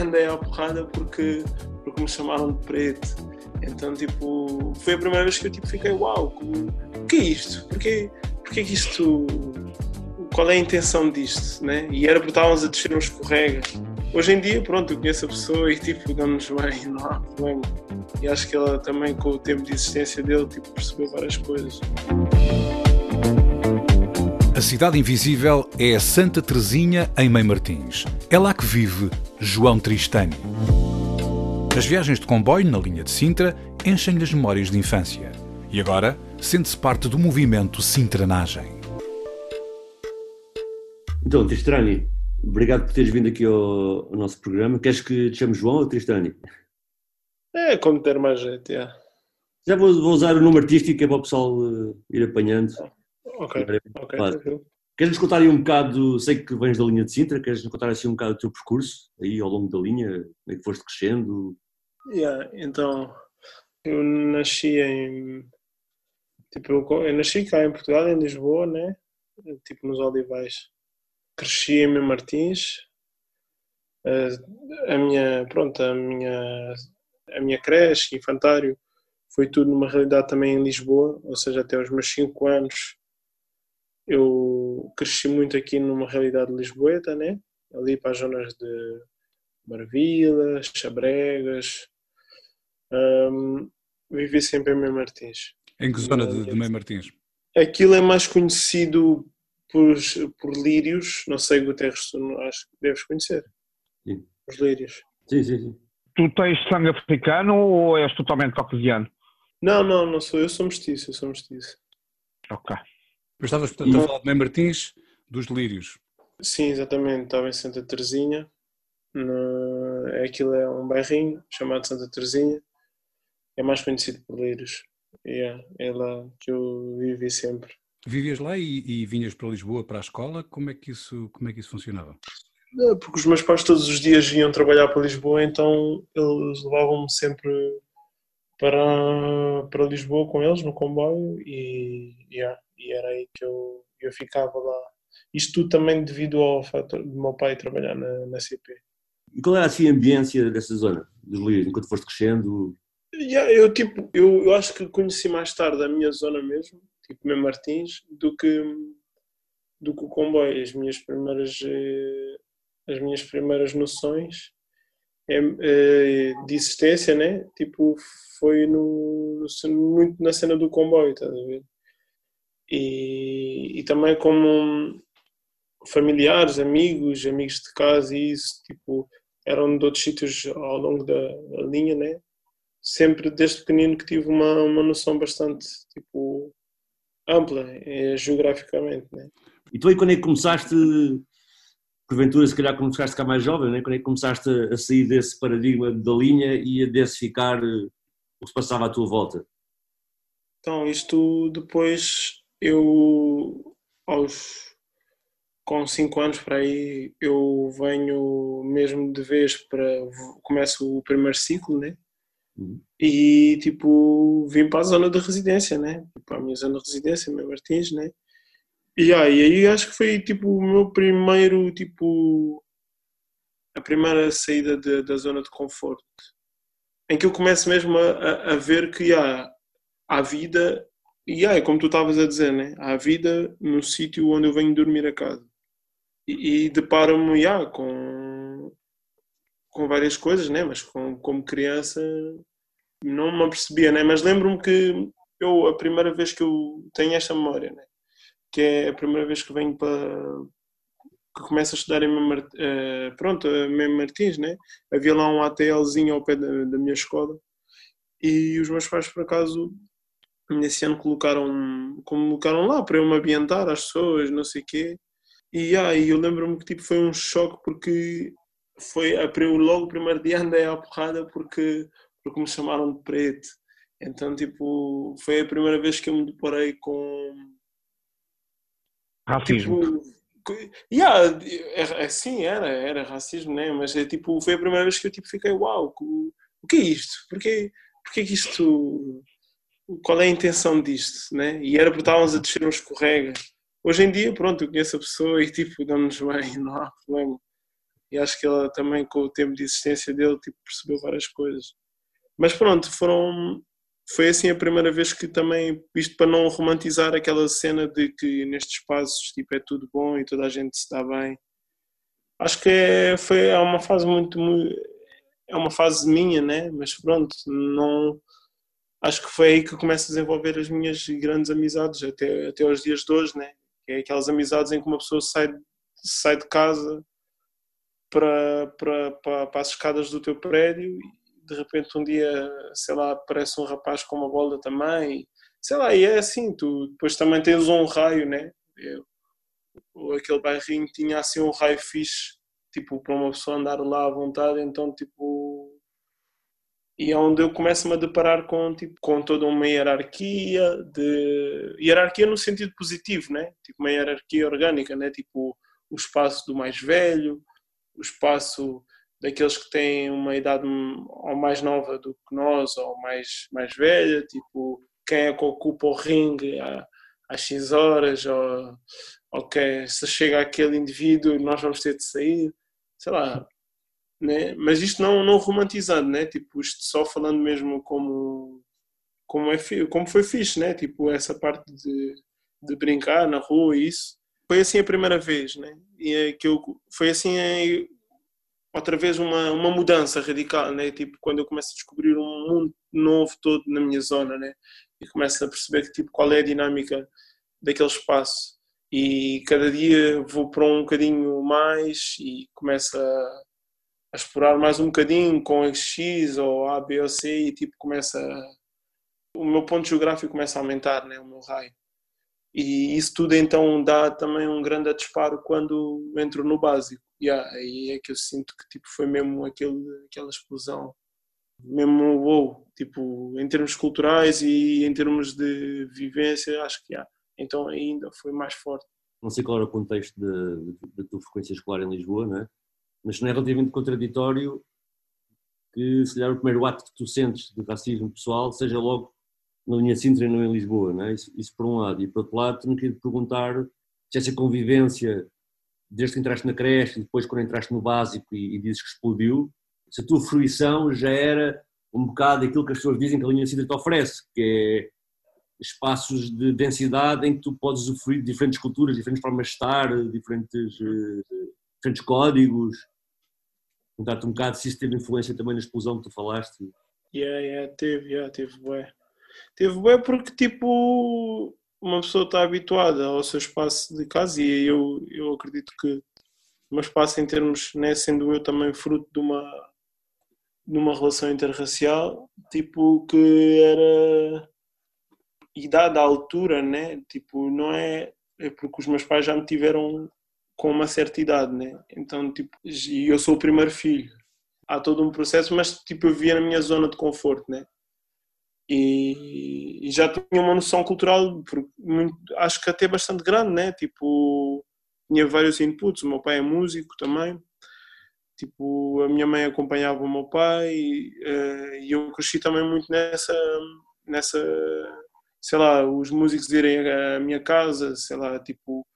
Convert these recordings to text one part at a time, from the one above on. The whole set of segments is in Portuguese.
Andei à porrada porque, porque me chamaram de preto. Então, tipo, foi a primeira vez que eu tipo, fiquei, uau, o que é isto? Porquê, porquê que isto. Qual é a intenção disto? Né? E era porque estávamos a descer um escorrega. Hoje em dia, pronto, eu conheço a pessoa e tipo, damos bem, não há problema. E acho que ela também, com o tempo de existência dele, tipo, percebeu várias coisas. A Cidade Invisível é a Santa Teresinha em Mãe Martins. É lá que vive João Tristani. As viagens de comboio na linha de Sintra enchem-lhe as memórias de infância. E agora sente-se parte do movimento Sintranagem. Então, Tristani, obrigado por teres vindo aqui ao, ao, nosso programa. Queres que te chame João ou Tristani? É, como ter mais jeito, é. Já vou, vou, usar o nome artístico que é para o pessoal uh, ir apanhando. Ok, ok, claro. Queres-nos contar aí um bocado, sei que vens da linha de Sintra, queres-nos contar assim um bocado do teu percurso aí ao longo da linha, como é que foste crescendo? Yeah, então, eu nasci em, tipo, eu, eu nasci cá em Portugal, em Lisboa, né, tipo nos Olivais. Cresci em Mem Martins, a, a minha, pronto, a minha, a minha creche, infantário, foi tudo numa realidade também em Lisboa, ou seja, até os meus 5 anos eu cresci muito aqui numa realidade lisboeta, né? Ali para as zonas de Marvila, Chabregas. Um, vivi sempre em Mãe Martins. Em que zona de, de Mãe Martins? Aquilo é mais conhecido por, por lírios, não sei, Guterres, acho que deves conhecer. Sim. Os lírios. Sim, sim, sim. Tu tens sangue africano ou és totalmente caucasiano? Não, não, não sou eu, sou mestiço, eu sou mestiço. Ok. Mas estavas, portanto, a falar de Mãe Martins, dos Lírios. Sim, exatamente. Estava em Santa Teresinha. No... Aquilo é um bairrinho chamado Santa Teresinha. É mais conhecido por Lírios. Yeah, é lá que eu vivi sempre. Vivias lá e, e, vinhas para Lisboa para a escola? Como é que isso, como é que isso funcionava? Porque os meus pais todos os dias vinham trabalhar para Lisboa, então eles levavam-me sempre para, para Lisboa com eles no comboio e, yeah, e era aí que eu, eu ficava lá. Isto tudo também devido ao fator do meu pai trabalhar na, na CP. E qual era assim a ambiência dessa zona, dos Lírios, enquanto foste crescendo? Yeah, eu, tipo, eu, eu acho que conheci mais tarde a minha zona mesmo, tipo Mem Martins, do que, do que o comboio. As minhas primeiras, eh, as minhas primeiras noções é, de existência, né? Tipo, foi no, muito na cena do comboio, estás a ver? E, e também como familiares, amigos, amigos de casa e isso, tipo, eram de outros sítios ao longo da, da linha, né? Sempre desde pequenino que tive uma, uma noção bastante, tipo, ampla, é, geograficamente, né? E tu aí quando é que começaste, porventura se calhar começaste a ficar mais jovem, né? quando é que começaste a, a sair desse paradigma da linha e a densificar eh, o que se passava à tua volta? Então, isto depois eu aos com 5 anos para aí eu venho mesmo de vez para começo o primeiro ciclo, né? Uhum. E tipo vim para a zona de residência, né? Para a minha zona de residência, meu Martins, né? E aí, aí acho que foi tipo o meu primeiro tipo a primeira saída de, da zona de conforto em que eu começo mesmo a, a, a ver que há, há vida e é como tu estavas a dizer, né? há vida no sítio onde eu venho dormir a casa. E, e deparo-me yeah, com, com várias coisas, né? mas com, como criança não me apercebia. Né? Mas lembro-me que eu, a primeira vez que eu tenho esta memória, né? que é a primeira vez que venho para, que começo a estudar em Mem, pronto, Mem Martins, né? Havia lá um ATLzinho ao pé da, da, minha escola e os meus pais, por acaso, nesse ano colocaram, colocaram lá para eu me ambientar às pessoas, não sei o quê. E aí eu lembro-me que tipo, foi um choque porque foi a, logo o primeiro dia andei à porrada porque, porque me chamaram de preto. Então, tipo, foi a primeira vez que eu me deparei com. Racismo. Tipo, yeah, é, é, sim, era, era racismo, né? mas é, tipo, foi a primeira vez que eu tipo, fiquei, uau, o que é isto? Porquê, porquê que isto. Qual é a intenção disto? Né? E era porque estávamos a descer um escorrega. Hoje em dia, pronto, eu conheço a pessoa e tipo, damos bem, não há problema. E acho que ela também, com o tempo de existência dele, tipo, percebeu várias coisas. Mas pronto, foram. Foi assim a primeira vez que também, isto para não romantizar aquela cena de que nestes espaços tipo, é tudo bom e toda a gente se dá bem. Acho que é, foi é uma fase muito, muito é uma fase minha, né? Mas pronto, não acho que foi aí que começo a desenvolver as minhas grandes amizades até até aos dias de hoje, né? Que é aquelas amizades em que uma pessoa sai sai de casa para, para, para, para as escadas do teu prédio e de repente um dia, sei lá, aparece um rapaz com uma bola também, sei lá, e é assim, tu depois também tens um raio, né? Eu, aquele bairrinho tinha assim um raio fixe tipo, para uma pessoa andar lá à vontade, então, tipo. E é onde eu começo-me a deparar com, tipo, com toda uma hierarquia, de hierarquia no sentido positivo, né? Tipo, uma hierarquia orgânica, né? Tipo, o espaço do mais velho, o espaço daqueles que têm uma idade ou mais nova do que nós, ou mais, mais velha, tipo, quem é que ocupa o ringue às X horas, ou, ok, se chega aquele indivíduo, nós vamos ter de sair sei lá, né? mas isto não, não romantizando, né? tipo, isto só falando mesmo como, como, é, como foi fixe, né? tipo, essa parte de, de brincar na rua e isso. Foi assim a primeira vez, né? E é que eu, foi assim é, outra vez uma, uma mudança radical, né? Tipo, quando eu começo a descobrir um mundo novo todo na minha zona, né? E começo a perceber que, tipo, qual é a dinâmica daquele espaço e cada dia vou para um bocadinho mais e começo a, a explorar mais um bocadinho com X ou A, B ou C e tipo começa o meu ponto geográfico começa a aumentar, né, o meu raio. E isso tudo então dá também um grande disparo quando entro no básico. E aí é que eu sinto que tipo foi mesmo aquele, aquela explosão, mesmo wow, tipo em termos culturais e em termos de vivência, acho que há. Então ainda foi mais forte. Não sei qual era o contexto da tua frequência escolar em Lisboa, não é? Mas não é relativamente contraditório que, se calhar, o primeiro ato que tu sentes de racismo pessoal seja logo na linha Sintra e não em Lisboa, não é? Isso, isso por um lado. E por outro lado, não queria te perguntar se essa convivência, desde que entraste na creche e depois quando entraste no básico e, e dizes que explodiu, se a tua fruição já era um bocado aquilo que as pessoas dizem que a linha Sintra te oferece, que é espaços de densidade em que tu podes usufruir de diferentes culturas, diferentes formas de estar, diferentes, uh, diferentes códigos. Perguntar-te um bocado se isso teve influência também na explosão que tu falaste. Yeah, yeah, teve, yeah, teve bué. Teve bué porque, tipo, uma pessoa está habituada ao seu espaço de casa e eu, eu acredito que o meu espaço em termos, né, sendo eu também fruto de uma de uma relação interracial, tipo, que era e dada a altura, né? Tipo, não é, é porque os meus pais já me tiveram com uma certa idade, né? Então, tipo, e eu sou o primeiro filho. Há todo um processo, mas tipo, eu via na minha zona de conforto, né? E, e já tinha uma noção cultural, muito, acho que até bastante grande, né? Tipo, tinha vários inputs. O meu pai é músico também. Tipo, a minha mãe acompanhava o meu pai e, uh, e eu cresci também muito nessa nessa sei lá, os músicos irem à minha casa, sei lá, tipo,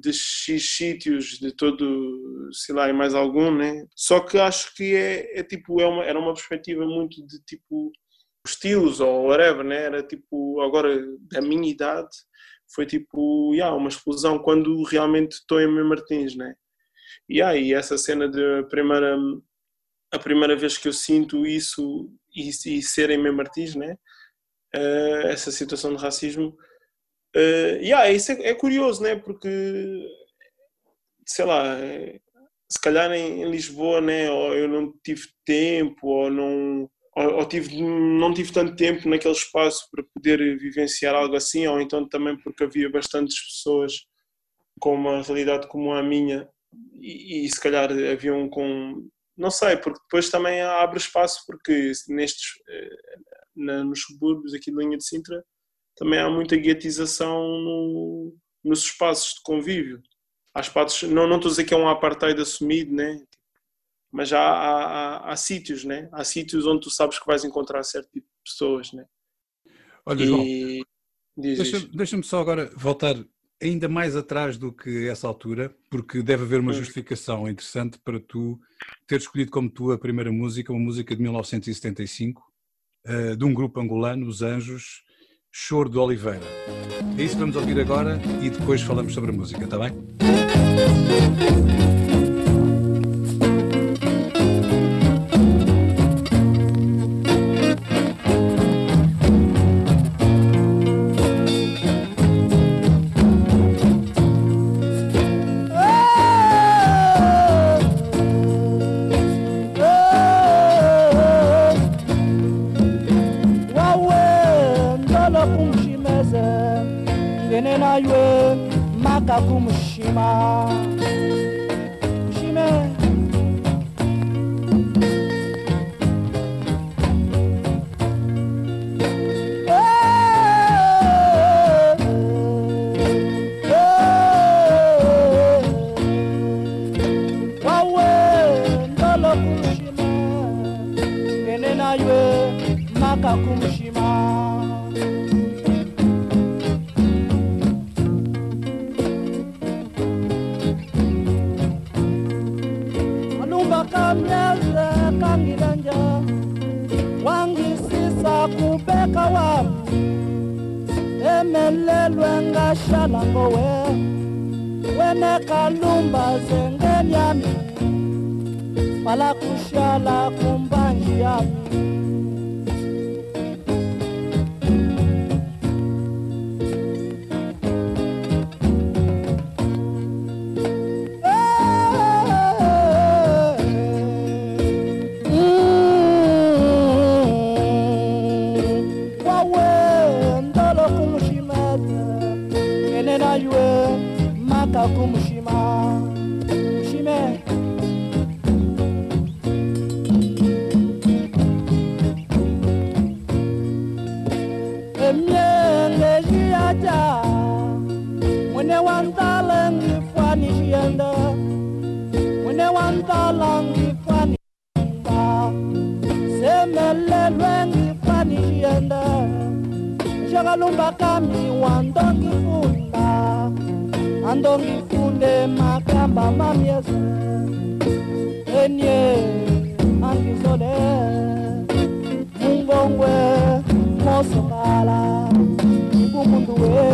de X sítios, de todo, sei lá, e mais algum, né? Só que acho que é, é tipo, é uma, era uma perspectiva muito de tipo estilos ou whatever, né? Era tipo, agora, da minha idade, foi tipo, yeah, uma explosão quando realmente estou em meu Martins, né? E aí, essa cena de primeira, a primeira vez que eu sinto isso e, e ser em meu Martins, né? uh, essa situação de racismo. Uh, yeah, isso é, é, curioso, né? Porque, sei lá, se calhar em, em, Lisboa, né? Ou eu não tive tempo, ou não. Ou, ou tive, não tive tanto tempo naquele espaço para poder vivenciar algo assim, ou então também porque havia bastantes pessoas com uma realidade como a minha e, e se calhar haviam com não sei, porque depois também abre espaço porque nestes eh, na, nos subúrbios aqui de linha de Sintra também há muita guetização no, nos espaços de convívio. Há espaços, não, não estou a dizer que é um apartheid assumido, né? mas há, há, há, há sítios, né? há sítios onde tu sabes que vais encontrar certo tipo de pessoas. Né? Olha, e... João, deixa-me deixa só agora voltar ainda mais atrás do que essa altura, porque deve haver uma hum. justificação interessante para tu ter escolhido como tua primeira música, uma música de 1975, eh, de um grupo angolano, Os Anjos, Choro de Oliveira. É isso que vamos ouvir agora e depois falamos sobre a música, está bem? ngalumba kami wandongifunda andongifunde makamba mamyeze enye angizole mungongwe mosongala kumundu we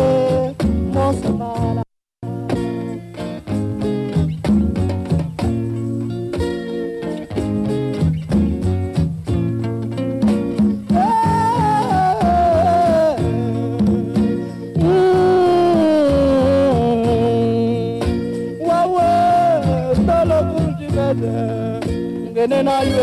mosongala And I.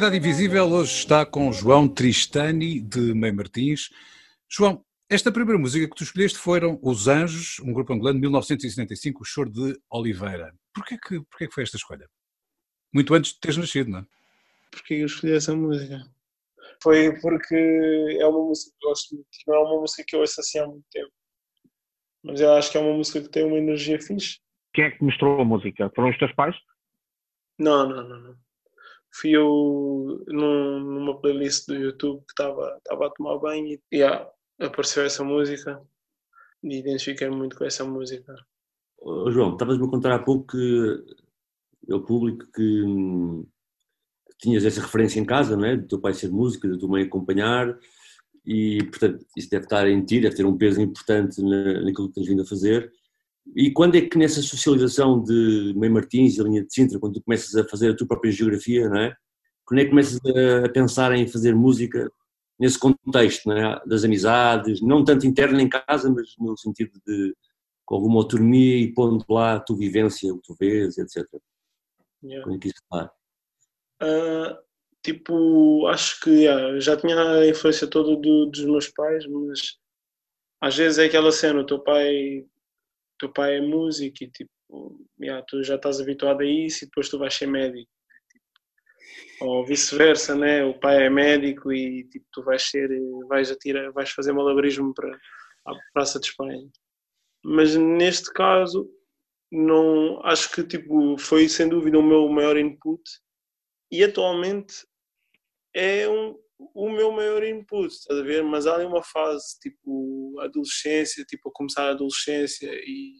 Cidade Invisível hoje está com João Tristani, de Mãe Martins. João, esta primeira música que tu escolheste foram Os Anjos, um grupo angolano de 1975, o Choro de Oliveira. Porquê que, porquê que foi esta escolha? Muito antes de teres nascido, não é? Porquê eu escolhi essa música? Foi porque é uma música que gosto muito, não é uma música que eu ouço assim há muito tempo. Mas eu acho que é uma música que tem uma energia fixe. Quem é que mostrou a música? Foram os teus pais? Não, não, não, não fui eu num, numa playlist do YouTube que estava a tomar banho e yeah, apareceu essa música e identifiquei muito com essa música. Oh, João, estavas-me a contar há pouco que é o público que, que, tinhas essa referência em casa, não é? Do teu pai ser músico, da tua mãe acompanhar e, portanto, isso deve estar em ti, deve ter um peso importante na, naquilo que tens vindo a fazer. E quando é que nessa socialização de Meio Martins e a linha de Sintra, quando tu começas a fazer a tua própria geografia, não é? Quando é que começas a pensar em fazer música nesse contexto, não é? Das amizades, não tanto interno em casa, mas no sentido de com alguma autonomia e pondo lá a tua vivência, o que tu vês, etc. Yeah. Quando é que isso está? Ah, tipo, acho que yeah, já tinha a influência toda do- dos meus pais, mas às vezes é aquela cena, o teu pai, teu pai é músico e tipo, yeah, tu já estás habituado a isso e depois tu vais ser médico. Ou vice-versa, né? O pai é médico e tipo, tu vais ser, vais atirar, vais fazer malabarismo para a Praça de Espanha. Mas neste caso, não, acho que tipo, foi sem dúvida o meu maior input e atualmente é um, o meu maior input, estás a ver? Mas há ali uma fase, tipo, adolescência, tipo, a começar a adolescência e,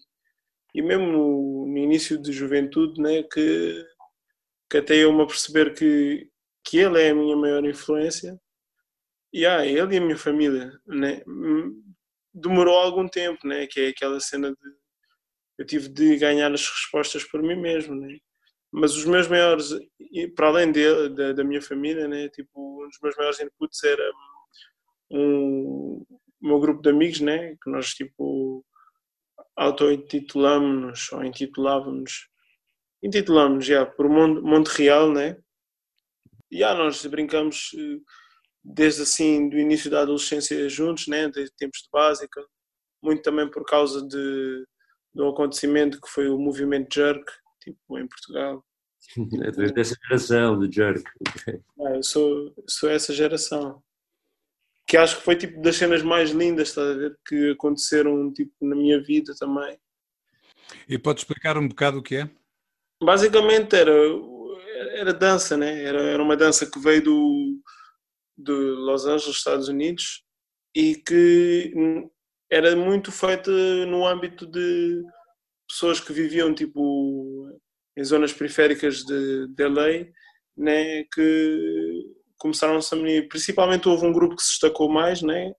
e mesmo no, no início de juventude, né, que, que até eu me aperceber que, que ele é a minha maior influência. E ah, ele e a minha família, né? Hum, Demorou algum tempo, né? Que é aquela cena de eu tive de ganhar as respostas por mim mesmo, né? Mas os meus maiores, para além dele, da, da minha família, né? Tipo, um dos meus maiores inputs era um, o meu grupo de amigos, né? Que nós, tipo, auto-intitulamos-nos ou intitulávamos, intitulamos já por Mon- Monte Real, né? E já nós brincamos eh, desde assim, do início da adolescência juntos, né? Desde tempos de básica, muito também por causa de, de um acontecimento que foi o movimento Jerk, tipo, em Portugal. Através dessa geração de jerk. ok. Ah, eu sou, sou essa geração. Que acho que foi tipo das cenas mais lindas, estás a ver? Que aconteceram tipo na minha vida também. E pode explicar um bocado o que é? Basicamente era, era dança, né? Era, era uma dança que veio do, de Los Angeles, Estados Unidos, e que era muito feita no âmbito de pessoas que viviam tipo em zonas periféricas de, de LA, né? Que começaram-se a. Principalmente houve um grupo que se destacou mais, né?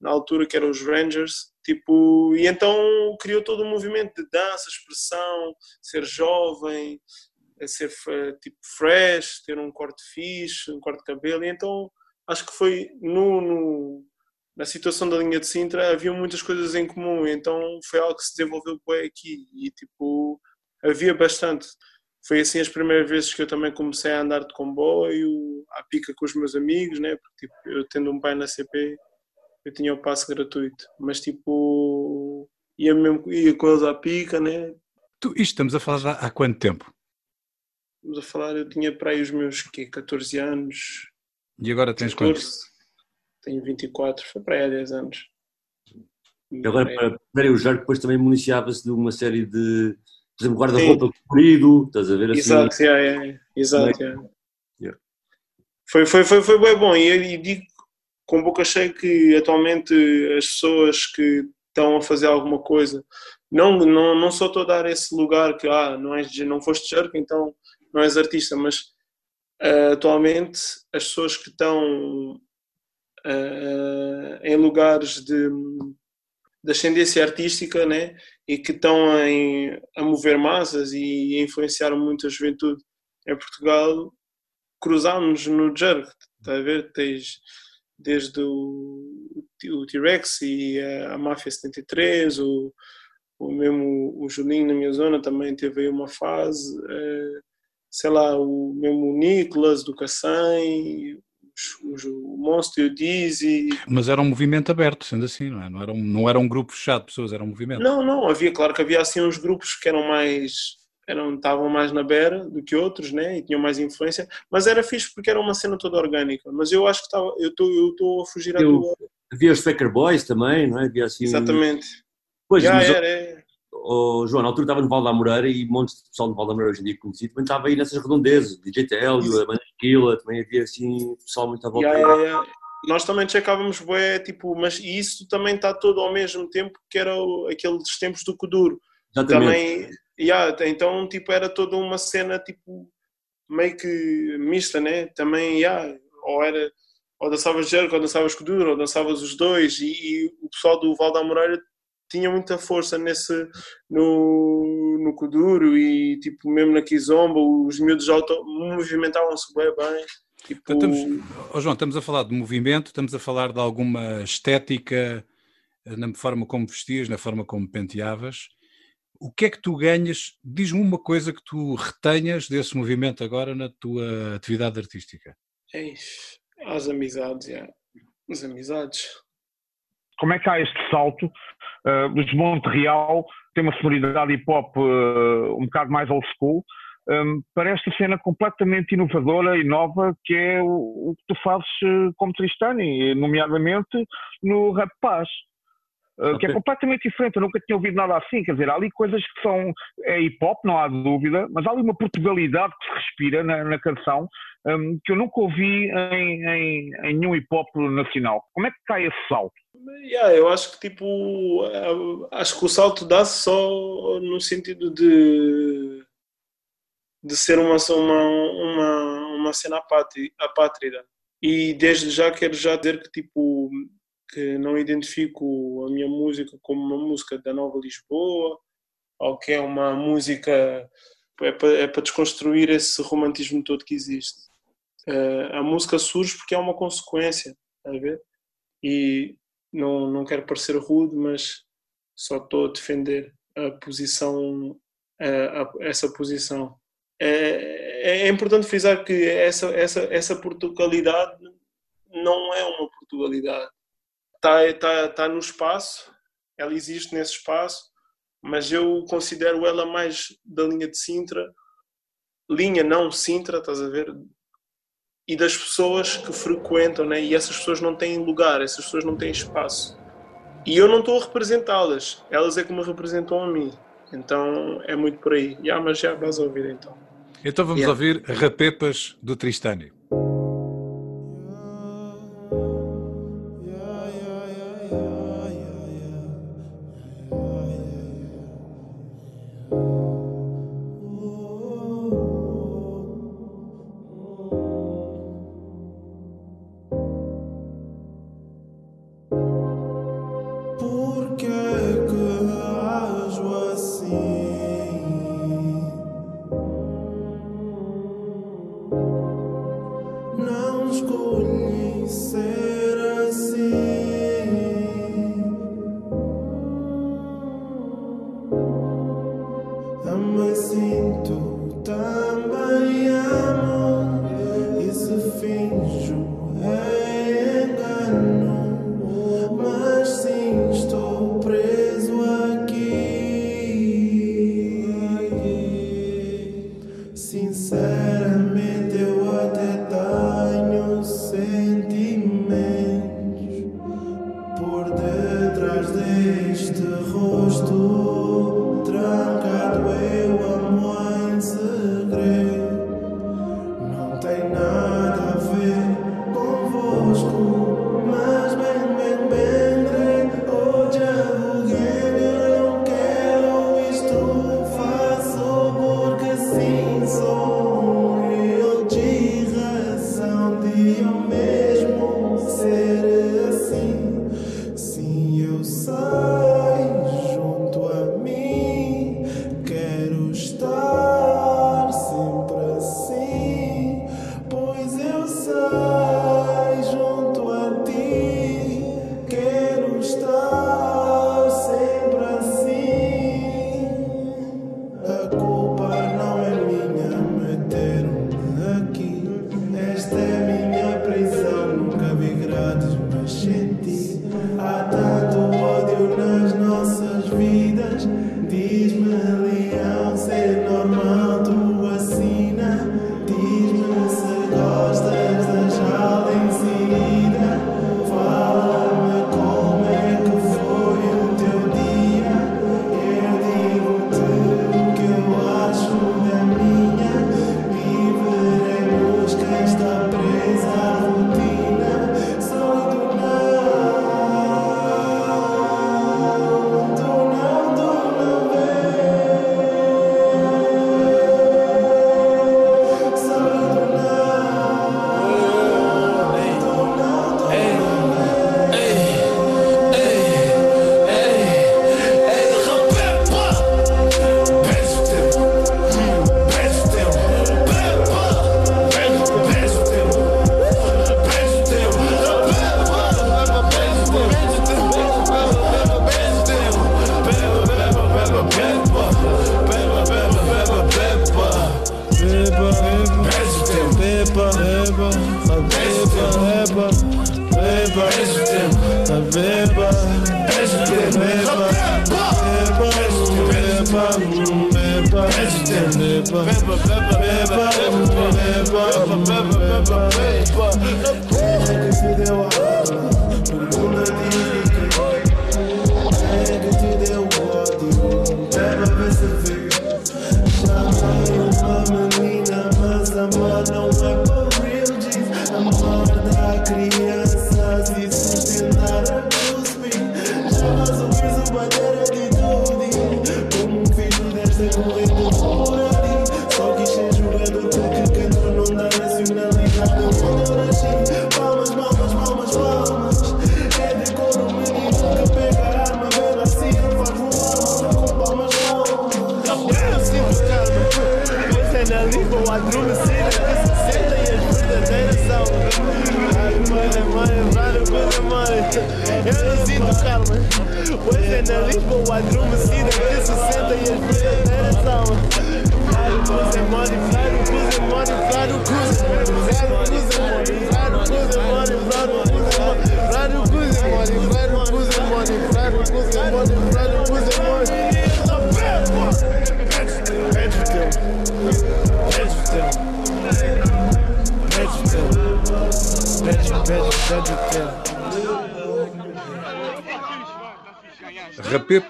Na altura que eram os Rangers, tipo, e então criou todo um movimento de dança, expressão, ser jovem, a ser eh, tipo fresh, ter um corte fixe, um corte de cabelo, e então acho que foi no, no- na situação da linha de Sintra havia muitas coisas em comum, então foi algo que se desenvolveu bem aqui e tipo havia bastante. Foi assim as primeiras vezes que eu também comecei a andar de comboio, à pica com os meus amigos, né? Porque tipo, eu tendo um pai na CP, eu tinha o passe gratuito, mas tipo ia mesmo ia com eles à pica, né? Tu, isto estamos a falar há quanto tempo? Estamos a falar, eu tinha para aí os meus quê, 14 anos, E agora tens 14, quantos? Tenho 24, foi para aí há 10 anos. E agora, É, para para o jerk, depois também municiava-se de uma série de, por exemplo, guarda-roupa comprido, estás a ver assim? Exato, yeah, yeah, exato. yeah. Yeah. Foi, foi, foi, foi bem bom e, e digo com boca cheia que atualmente as pessoas que estão a fazer alguma coisa, não, não, não só estou a dar esse lugar que ah, não, és, não foste jerk, então não és artista, mas ah, atualmente as pessoas que estão ah, em lugares de, de ascendência artística né, e que estão em, a mover massas e a influenciar muito a juventude em Portugal, cruzámos no Jerk, está a ver? Tens desde o, o T-Rex e a, a Máfia 73, o, o mesmo o Julinho na minha zona também teve aí uma fase, eh, sei lá, o mesmo Nicolas do Cacém, os- os- o Monstro e o Dizzy, Mas era um movimento aberto, sendo assim, não é? Não era um, não era um grupo fechado de pessoas, era um movimento. Não, não, havia, claro que havia assim uns grupos que eram mais, eram, estavam mais na beira do que outros, né, e tinham mais influência, mas era fixe porque era uma cena toda orgânica, mas eu acho que estava, eu estou eu estou a fugir à Eu- tua... Havia os Faker Boys também, não é? Havia assim. Exatamente. Pois, Já mas, era, é. Oh, João, na altura estava no Val da Moreira e montes de pessoal do Val da Moreira hoje em dia conhecido também estava aí nessas redondezas, DJ Télio, a Banda Esquila, também havia assim pessoal muito à volta. Já, já, já. Nós também checávamos bué, tipo, mas isso também está todo ao mesmo tempo que era o- aqueles tempos do Kuduro. Exatamente. também yeah, então tipo era toda uma cena tipo meio que mista né também yeah, ou era ou dançavas jerk ou dançavas kuduro ou dançavas os dois e, e o pessoal do Val da Moreira tinha muita força nesse no, no Kuduro e tipo mesmo na Kizomba os miúdos auto movimentavam-se bem bem tipo... Então, estamos, oh João, estamos a falar de movimento, estamos a falar de alguma estética eh, na forma como vestias, na forma como penteavas. O que é que tu ganhas? Diz-me uma coisa que tu retenhas desse movimento agora na tua atividade artística. Eis, as amizades, as amizades. Como é que há este salto? Uh, Monte Real tem uma sonoridade hip hop uh, um bocado mais old school, um, para esta cena completamente inovadora e nova que é o, o que tu fazes uh, como Tristani, nomeadamente no Rap Paz. Uh, okay. Que é completamente diferente, eu nunca tinha ouvido nada assim. Quer dizer, há ali coisas que são é hip hop, não há dúvida, mas há ali uma Portugalidade que se respira na, na canção um, que eu nunca ouvi em, em, em nenhum hip hop nacional. Como é que cai esse salto? Yeah, eu acho que tipo eh, acho que o salto dá-se só no sentido de de ser uma uma uma, uma cena apátrida e desde já quero já dizer que tipo que não identifico a minha música como uma música da Nova Lisboa ou que é uma música é para, é para desconstruir esse romantismo todo que existe. Uh, a música surge porque é uma consequência, a ver? E não, não quero parecer rude, mas só estou a defender a posição, a, a, essa posição. É, é, importante frisar que essa, essa, essa Portugalidade não é uma Portugalidade. Está, está, está no espaço, ela existe nesse espaço, mas eu considero ela mais da linha de Sintra, linha não Sintra, estás a ver? E das pessoas que frequentam, né? e essas pessoas não têm lugar, essas pessoas não têm espaço. E eu não estou a representá-las, elas é que me representam a mim. Então é muito por aí. Yeah, mas já vais ouvir então. Então vamos yeah. ouvir Rapepas do Tristânio.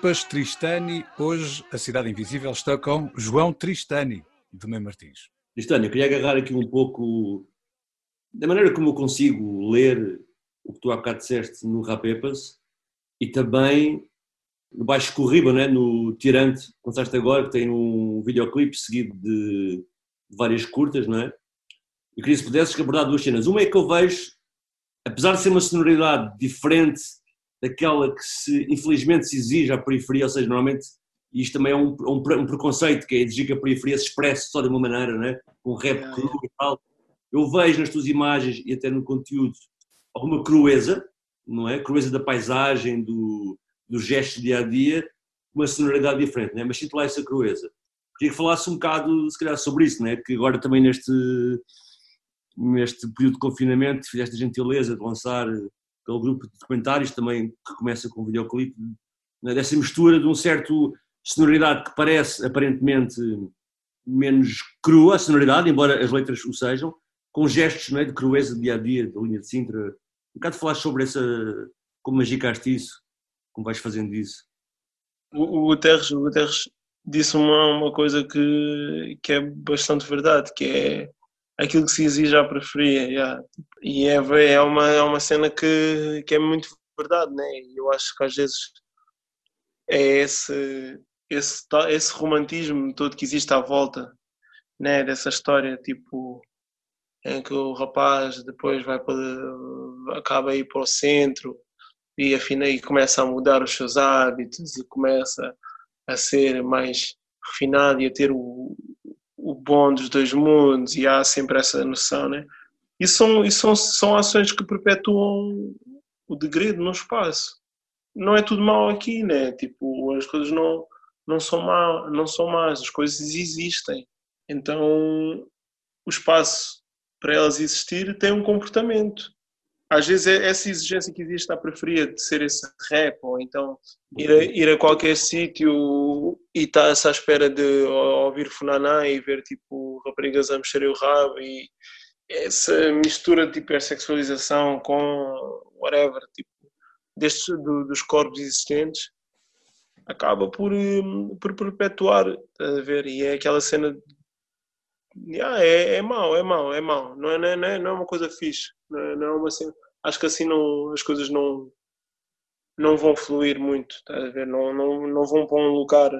Rapepas Tristani, hoje a Cidade Invisível está com João Tristani, de Mãe Martins. Tristani, eu queria agarrar aqui um pouco da maneira como eu consigo ler o que tu há bocado disseste no Rapepas e também no Baixo Corriba, né? no Tirante, lançaste agora, que tem um videoclipe seguido de várias curtas, não é? Eu queria se pudesses abordar duas cenas. Uma é que eu vejo, apesar de ser uma sonoridade diferente daquela que se, infelizmente se exige à periferia, ou seja, normalmente isto também é um, um, um preconceito, que é exigir que a periferia se expresse só de uma maneira, né? com rap cru e tal. Eu vejo nas tuas imagens e até no conteúdo alguma crueza, não é? Crueza da paisagem, do, do gesto dia a dia, uma sonoridade diferente, né? mas sinto lá essa crueza. Queria que falasse um bocado, se calhar, sobre isso, né? que agora também neste, neste período de confinamento fizeste a gentileza de lançar pelo grupo de documentários também que começa com o videoclipe, né? dessa mistura de um certo sonoridade que parece aparentemente menos crua, a sonoridade, embora as letras o sejam, com gestos né, de crueza de dia a dia, da linha de Sintra. Um bocado falar sobre essa, como magicaste isso, como vais fazendo isso. O, o Guterres, o Guterres disse uma, uma coisa que, que é bastante verdade, que é aquilo que se exige à periferia. Yeah. E é, é, uma, é uma cena que, que é muito verdade, né? E eu acho que às vezes é esse, esse, esse romantismo todo que existe à volta né? dessa história, tipo, em que o rapaz depois vai para, acaba a ir para o centro e afina e começa a mudar os seus hábitos e começa a ser mais refinado e a ter o, o bom dos dois mundos e há sempre essa noção, né? E são, e são, são ações que perpetuam o degredo no espaço. Não é tudo mal aqui, né? Tipo, as coisas não, não são má, não são más, as coisas existem. Então, o espaço para elas existir tem um comportamento às vezes é essa exigência que existe à periferia de ser esse rap, ou então ir a, ir a qualquer sítio e estar-se à espera de ouvir Funaná e ver tipo raparigas a mexer o rabo e essa mistura de hipersexualização com whatever, tipo, destes, do, dos corpos existentes acaba por, hum, por perpetuar, a ver? E é aquela cena Yeah, é, é mau, é mau, é mau. Não é, não é, não é uma coisa fixe. Não é, não é uma cena. Acho que assim não, as coisas não, não vão fluir muito, tá a ver? Não, não, não vão para um lugar,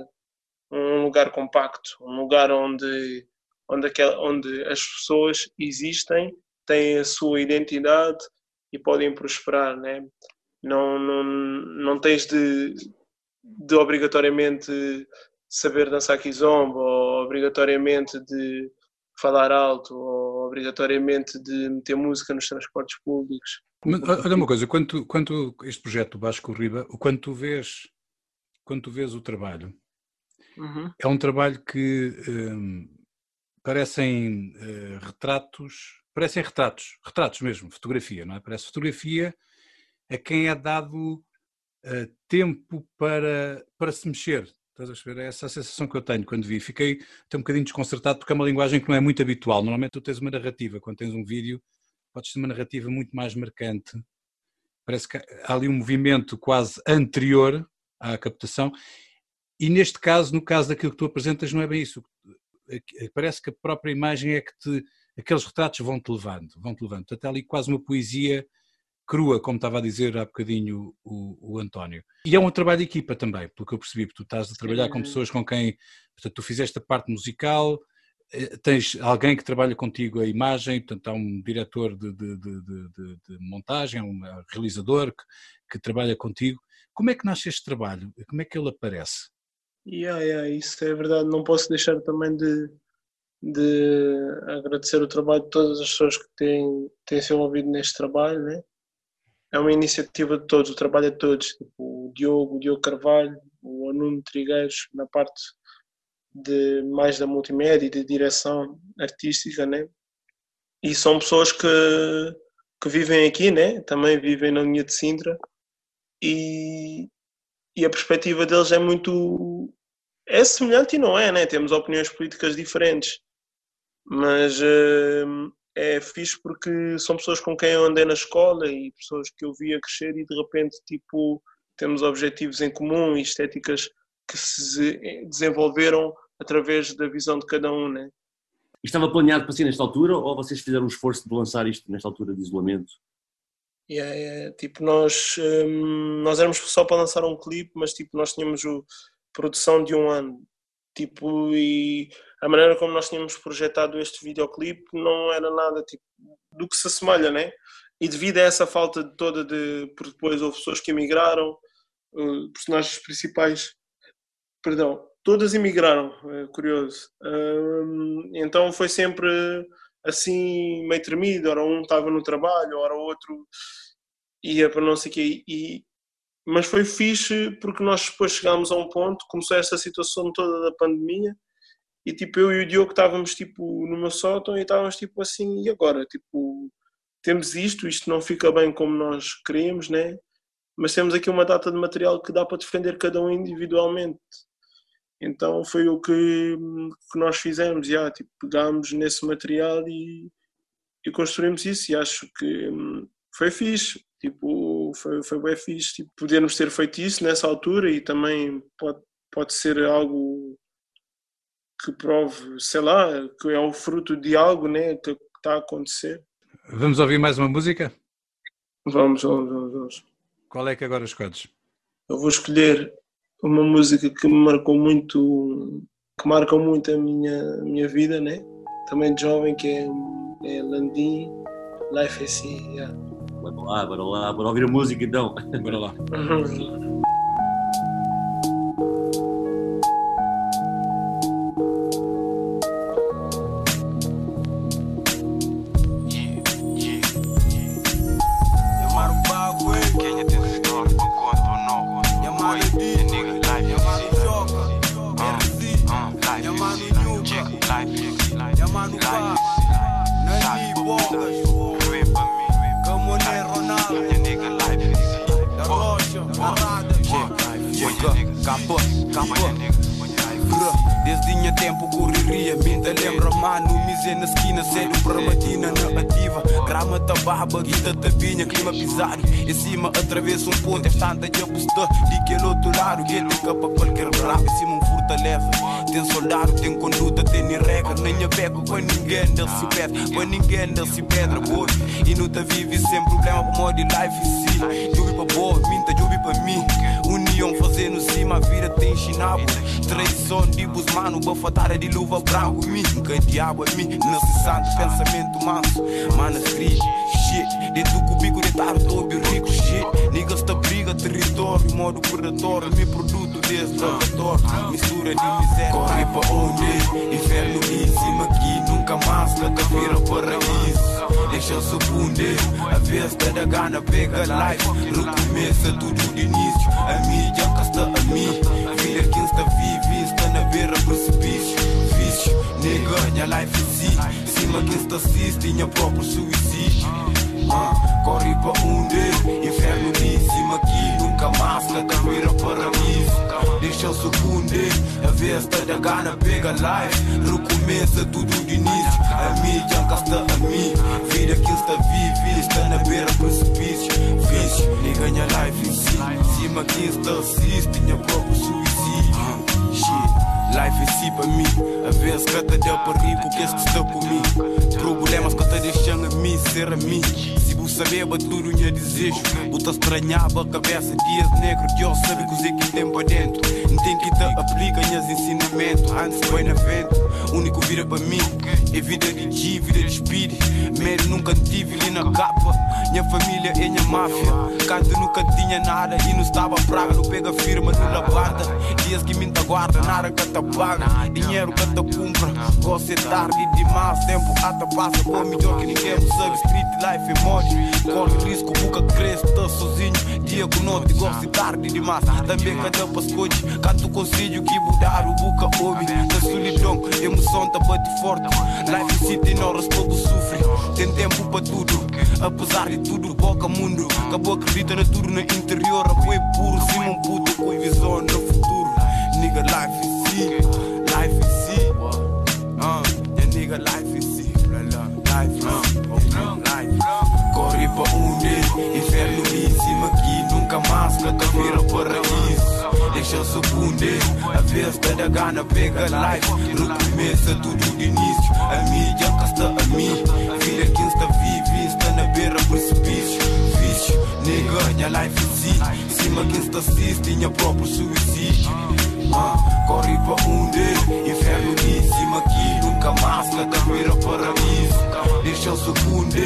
um lugar compacto, um lugar onde, onde, aquel, onde as pessoas existem, têm a sua identidade e podem prosperar, né? Não, não, não tens de, de obrigatoriamente saber dançar kizomba ou obrigatoriamente de falar alto ou obrigatoriamente de meter música nos transportes públicos. Mas, olha uma coisa, quando, quando este projeto do Vasco Riba, quando tu vês, quando tu vês o trabalho, uhum. é um trabalho que um, parecem uh, retratos, parecem retratos, retratos mesmo, fotografia, não é? Parece fotografia a quem é dado uh, tempo para, para se mexer. Estás a ver? É essa a sensação que eu tenho quando vi. Fiquei até um bocadinho desconcertado porque é uma linguagem que não é muito habitual. Normalmente tu tens uma narrativa, quando tens um vídeo, podes ter uma narrativa muito mais marcante. Parece que há ali um movimento quase anterior à captação. E neste caso, no caso daquilo que tu apresentas, não é bem isso. Parece que a própria imagem é que te, aqueles retratos vão-te levando, vão-te levando. Portanto, há ali quase uma poesia crua, como estava a dizer há bocadinho o, o, António. E é um trabalho de equipa também, pelo que eu percebi, porque tu estás a trabalhar com pessoas com quem, portanto, tu fizeste a parte musical, tens alguém que trabalha contigo a imagem, portanto, há um diretor de, de, de, de montagem, um realizador que, que, trabalha contigo. Como é que nasce este trabalho? Como é que ele aparece? Yeah, yeah, isso é verdade. Não posso deixar também de, de agradecer o trabalho de todas as pessoas que têm, têm se envolvido neste trabalho, né? é uma iniciativa de todos, o trabalho é de todos, tipo, o Diogo, o Diogo Carvalho, o Nuno Trigueiros na parte de mais da multimédia e de direção artística, né? E são pessoas que, que vivem aqui, né? Também vivem na linha de Sintra e, e a perspectiva deles é muito é semelhante e não é, né? Temos opiniões políticas diferentes, mas uh, é fixe porque são pessoas com quem eu andei na escola e pessoas que eu via crescer e de repente tipo temos objetivos em comum e estéticas que se desenvolveram através da visão de cada um, né? Estava planeado para ser nesta altura ou vocês fizeram um esforço de lançar isto nesta altura de isolamento? Yeah, yeah. Tipo, nós, hum, nós éramos só para lançar um clipe, mas tipo, nós tínhamos a produção de um ano. Tipo, e a maneira como nós tínhamos projetado este videoclipe não era nada tipo, do que se assemelha, né? E devido a essa falta de toda de. Porque depois houve pessoas que emigraram, uh, personagens principais, perdão, todas emigraram, é curioso. Então foi sempre assim, meio tremido, ora um estava no trabalho, ora outro ia para não sei o quê. E, mas foi fixe porque nós depois chegámos a um ponto, começou essa situação toda da pandemia e tipo, eu e o Diogo estávamos tipo no meu sótão e estávamos tipo assim, e agora? Tipo, temos isto, isto não fica bem como nós queríamos, né? Mas temos aqui uma data de material que dá para defender cada um individualmente. Então foi o que, que nós fizemos, já, tipo, pegámos nesse material e, e construímos isso e acho que hum, foi fixe, tipo, foi, foi bem fixe, tipo, podermos ter feito isso nessa altura e também pode, pode ser algo que prove, sei lá, que é o fruto de algo né, que está a acontecer. Vamos ouvir mais uma música? Vamos, vamos, vamos. vamos. Qual é que agora escolhes? Eu vou escolher uma música que me marcou muito, que marca muito a minha, a minha vida, né? Também de jovem, que é, é Landim, Life SC. Yeah. Bora lá, bora lá, bora ouvir a música então. Bora lá. atravesso um ponto, esta anda de apostar de aquele outro lado, que fica para qualquer bravo, em cima um fortaleza. Tem soldado, tem conduta, tem regra, nem a com ninguém, ele se pede, com ninguém, ele se pedra, boy. E não tá vive sem problema, por modo de life, sim. Jubi para boa, minta, jubi para mim. União fazendo cima, a vida tem chinabo. Traição de bus, mano, bafatada de luva branco, mim. Nunca diabo é mim, santo pensamento manso. Mana triste, shit. De tu cubico de tar, tô rico, shit. Niggas tá briga, território, modo predatório. Me produto desde laboratório, mistura de miséria. Corre pra onde? Inferno em cima aqui, nunca mais, nunca vira paraíso. Deixa se bunde, a vez da gana pega life. Recomeça tudo de início. A mídia cá está a mim. Vida quem está vivo, está na beira precipício. Vício, nega, minha life si. Cima quem está cis tinha próprio suicídio ah, Corre para onde? Inferno de cima aqui Nunca mais cada vira paraíso Deixa o segundo A vez tá da gana pega life. Recomeça tudo de início. A mídia encasta a mim. Vida que está vive Está na beira precipício. Vício, nem ganha life em si. Cima quem está cis tinha próprio suicídio. Shit Life é si para mim, a vezes que te deu para rir porque que está por mim. Problemas deixam a mim ser a mim. Se você saber, tudo é desejo. Você estranhava a cabeça, dias negros, Deus sabe que que tem para dentro. Não tem que te aplica os ensinamentos. Antes foi na vento, único vira para mim. É vida de G, vida de speed. Medo nunca tive ali na capa. Minha família é minha máfia. Canto nunca tinha nada e não estava praga. Não pega firma, não labarda. Dias que me guarda, nada que paga. Dinheiro que te compra. É tarde demais. Tempo até passa. Melhor que ninguém sabe. Street life é mod. Corre risco, nunca cresce, tá sozinho. Dia com noite, gosto tarde demais. Também cada pascote. Canto conselho que mudar o boca ouve. Da solidão, emoção tá bate forte. Life city não responde sofre. Tem tempo para tudo. Apesar de tudo, boca mundo. Acabou acredita na tudo no interior. Apoio puro, um puto com visão no futuro. Nigga, life is Life is see. Uh, yeah, nigga, life is see. Life, uh, life. Corre pra onde? Inferno em cima aqui. Nunca mais que vira paraíso. Deixa o secunde. A vez da gana pega life. Recomeça tudo de início. A mídia casta a mim. Filha que está vive, está na beira precipício. Nega, minha life em si. Cima quem está cis, tinha próprio suicídio. Ah, corre pra onde? Inferno cima aqui, nunca mais cada vira paraíso. Deixa o segundo,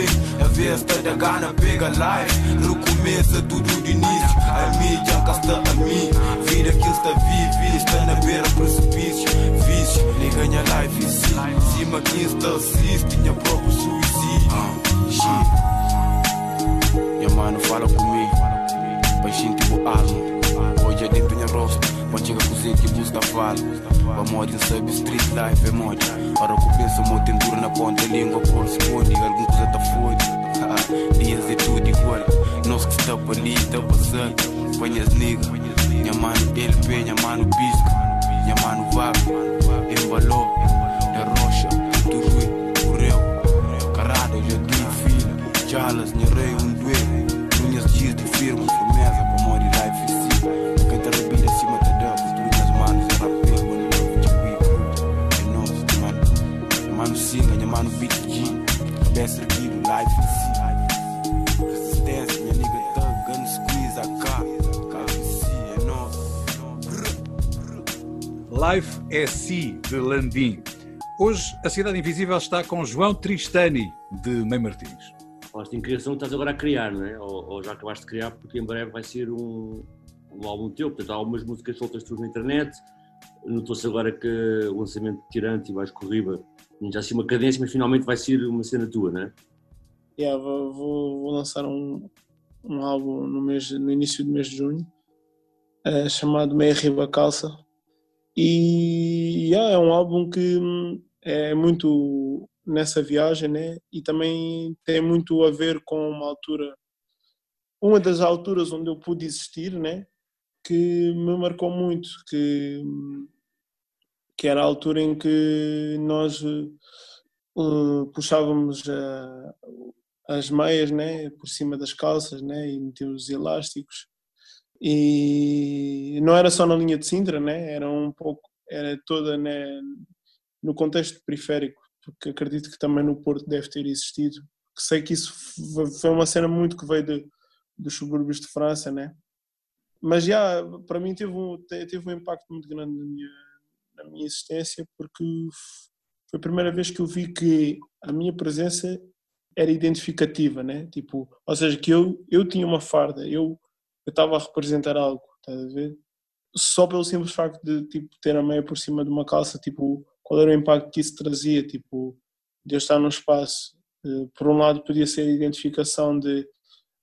a vez da gana pega life. Recomeça tudo de início. A mídia encasta a mim. Vida que está vive, está na beira precipício. Vício, nem ganha life em si. Cima quem está cis, tinha próprio suicídio. Ah, minha mano, fala comigo. Baixinho tipo alma. Hoje é dentro minha rosto. Pantinga cozinha busta fala. Vamos em sub street life é mod. Ora que penso em duro na ponta. Língua corresponde. Alguma coisa tá fode. Dias é tudo igual. Nós que está para ali, está passando. Põe as niggas. Minha mano LP, minha mano pisca. Minha mano vaga. Embalou. Da rocha. Tudo correu. Carada, já tive filha. Jalas, minha rei. Firma, firmeza. Para morrer life e si. Quem tá rebida acima tá dando. Tu minhas manos é rapé. One love, de we É nosso, mano. Mano singa, minha mano beat G. Cabeça erguido, life e si. Resistência, minha nigga thug. Gun squeeze, AK. É nosso. Life é Si, de Landim. Hoje, a Cidade Invisível está com João Tristani, de Mãe Martins. Falaste em criação, estás agora a criar, não é? Ou, ou já acabaste de criar, porque em breve vai ser um, um álbum teu. Portanto, há algumas músicas soltas tuas na internet. Notou-se agora que o lançamento de Tirante e Baixo Corriba já assim uma cadência, mas finalmente vai ser uma cena tua, não é? Yeah, vou, vou- vou lançar um, um álbum no, mês, no início do mês de junho, eh, chamado Meia Riba Calça. E yeah, é um álbum que hum, é muito nessa viagem, né? E também tem muito a ver com uma altura, uma das alturas onde eu pude existir, né? Que me marcou muito, que, que era a altura em que nós eh, puxávamos eh, as meias né, por cima das calças né, e metíamos os elásticos. E não era só na linha de Sintra, né, era um pouco, era toda né, no contexto periférico, porque acredito que também no Porto deve ter existido. Sei que isso foi uma cena muito que veio de, dos subúrbios de França, né? Mas já, para mim, teve um, te- teve um impacto muito grande na minha, na minha existência, porque foi a primeira vez que eu vi que a minha presença era identificativa, né? Tipo, ou seja, que eu, eu tinha uma farda, eu eu estava a representar algo, estás a ver? Só pelo simples facto de tipo ter a meia por cima de uma calça, tipo, qual era o impacto que isso trazia, tipo, de eu estar num espaço, eh, por um lado podia ser a identificação de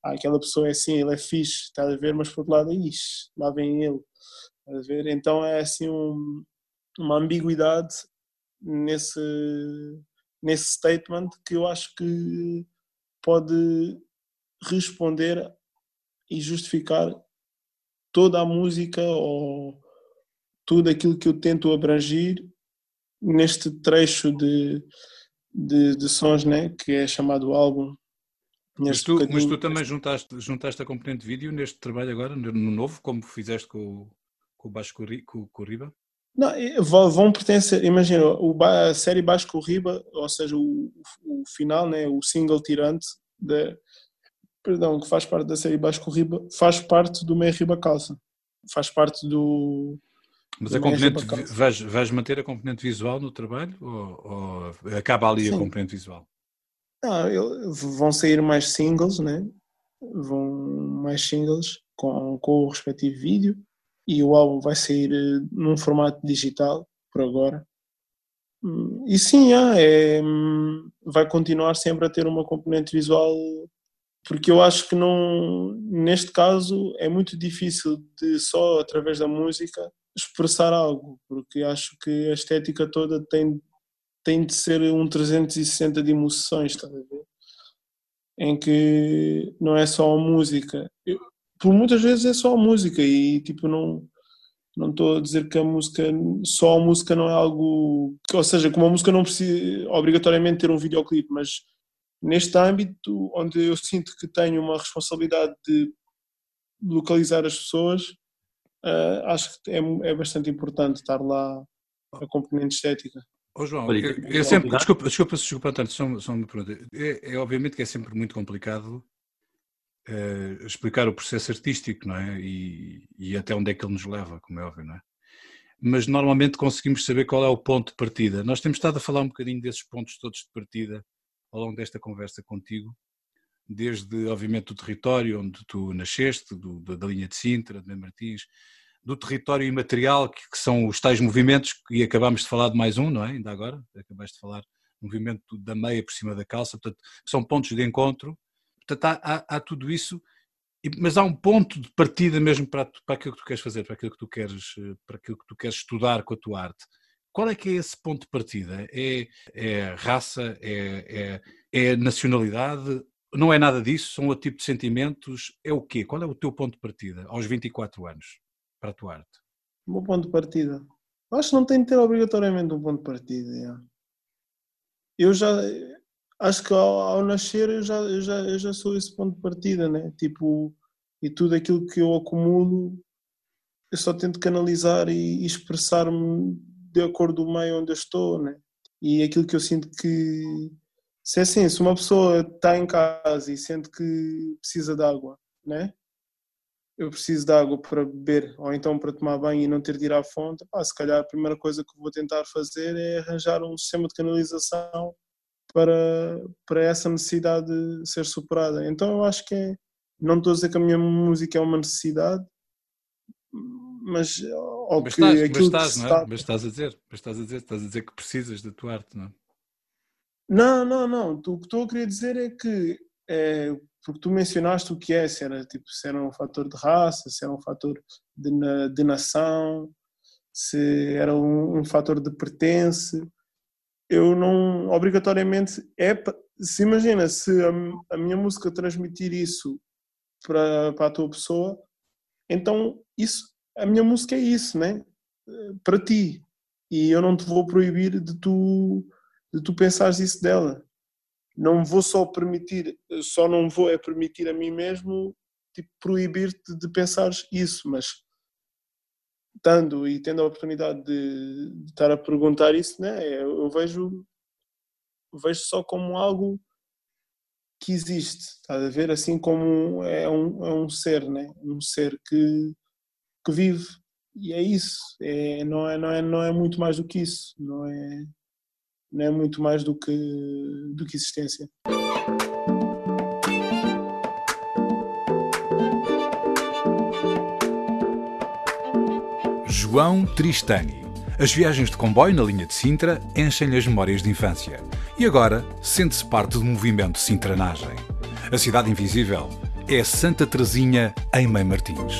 ah, aquela pessoa é assim, ele é fixe, estás a ver, mas por outro lado, ixi, lá vem ele, estás a ver? Então é assim um, uma ambiguidade nesse nesse statement que eu acho que pode responder e justificar toda a música ou tudo aquilo que eu tento abranger neste trecho de, de, de sons né, que é chamado álbum. Mas tu, mas tu, também juntaste, juntaste a componente vídeo neste trabalho agora, no novo, como fizeste com, com o Baixo com, com o Riba? Não, vão pertencer, imagina, o, a série Baixo Riba, ou seja, o, o final, né, o single tirante, de, perdão, que faz parte da série Baixo Riba, faz parte do Meia Riba Calça, faz parte do, mas a componente, vais, vais, manter a componente visual no trabalho ou, ou acaba ali Sim. a componente visual? Não, vão sair mais singles, né? Vão mais singles com, com o respectivo vídeo e o álbum vai sair eh, num formato digital por agora. Hum, e sim, é, hum, vai continuar sempre a ter uma componente visual porque eu acho que não neste caso é muito difícil de só através da música expressar algo, porque acho que a estética toda tem, tem de ser um 360 de emoções, está a ver? Em que não é só a música. Eu, por muitas vezes é só a música e tipo não não estou a dizer que a música só a música não é algo ou seja como a música não precisa obrigatoriamente ter um videoclipe mas neste âmbito onde eu sinto que tenho uma responsabilidade de localizar as pessoas uh, acho que é, é bastante importante estar lá a componente estética. Oh, João, é, é sempre, desculpa, desculpa, desculpa, António, só, só uma pergunta. É, é, obviamente que é sempre muito complicado uh, explicar o processo artístico, não é? E, e, até onde é que ele nos leva, como é óbvio, não é? Mas normalmente conseguimos saber qual é o ponto de partida. Nós temos estado a falar um bocadinho desses pontos todos de partida ao longo desta conversa contigo, desde, obviamente, do território onde tu nasceste, do, da linha de Sintra, de Martins, do território imaterial, que, que, são os tais movimentos, e acabámos de falar de mais um, não é? Ainda agora, acabaste de falar, movimento da meia por cima da calça, portanto, são pontos de encontro, portanto, há, há, há tudo isso, mas há um ponto de partida mesmo para, para aquilo que tu queres fazer, para aquilo que tu queres, para aquilo que tu queres estudar com a tua arte. Qual é que é esse ponto de partida? É, é raça? É, é, é nacionalidade? Não é nada disso? São outro tipo de sentimentos? É o quê? Qual é o teu ponto de partida aos 24 anos? para a tua arte? Um bom ponto de partida. Acho que não tem de ter obrigatoriamente um ponto de partida. Já. Eu já acho que ao, ao nascer eu já, eu já, eu já sou esse ponto de partida, né? Tipo, e tudo aquilo que eu acumulo eu só tento canalizar e expressar-me de acordo com o meio onde eu estou, né? E aquilo que eu sinto que se é assim, se uma pessoa está em casa e sente que precisa de água, né? eu preciso de água para beber ou então para tomar banho e não ter de ir à fonte, pá, se calhar a primeira coisa que vou tentar fazer é arranjar um sistema de canalização para, para essa necessidade ser superada. Então eu acho que é, não estou a dizer que a minha música é uma necessidade, mas, ou mas estás, mas estás, que é? Mas estás a dizer, mas estás a dizer, estás a dizer que precisas da tua arte, não é? Não, não, não. O que estou a querer dizer é que é, porque tu mencionaste o que é, se era, tipo, se era um fator de raça, se era um fator de, de nação, se era um, um fator de pertence. Eu não, obrigatoriamente, é, se imagina, se a, a minha música transmitir isso para, para a tua pessoa, então isso, a minha música é isso, né? Para ti. E eu não te vou proibir de tu, de tu pensares isso dela não vou só permitir, só não vou é permitir a mim mesmo tipo, proibir-te de pensar isso, mas estando e tendo a oportunidade de, de estar a perguntar isso, né, eu, eu vejo vejo só como algo que existe, está a ver? Assim como é um, é um ser, né? um ser que, que vive e é isso, é, não, é, não, é, não é muito mais do que isso, não é, não é muito mais do que, do que existência. João Tristani. As viagens de comboio na linha de Sintra enchem-lhe as memórias de infância. E agora sente-se parte do movimento Sintranagem. A cidade invisível é Santa Teresinha em Mãe Martins.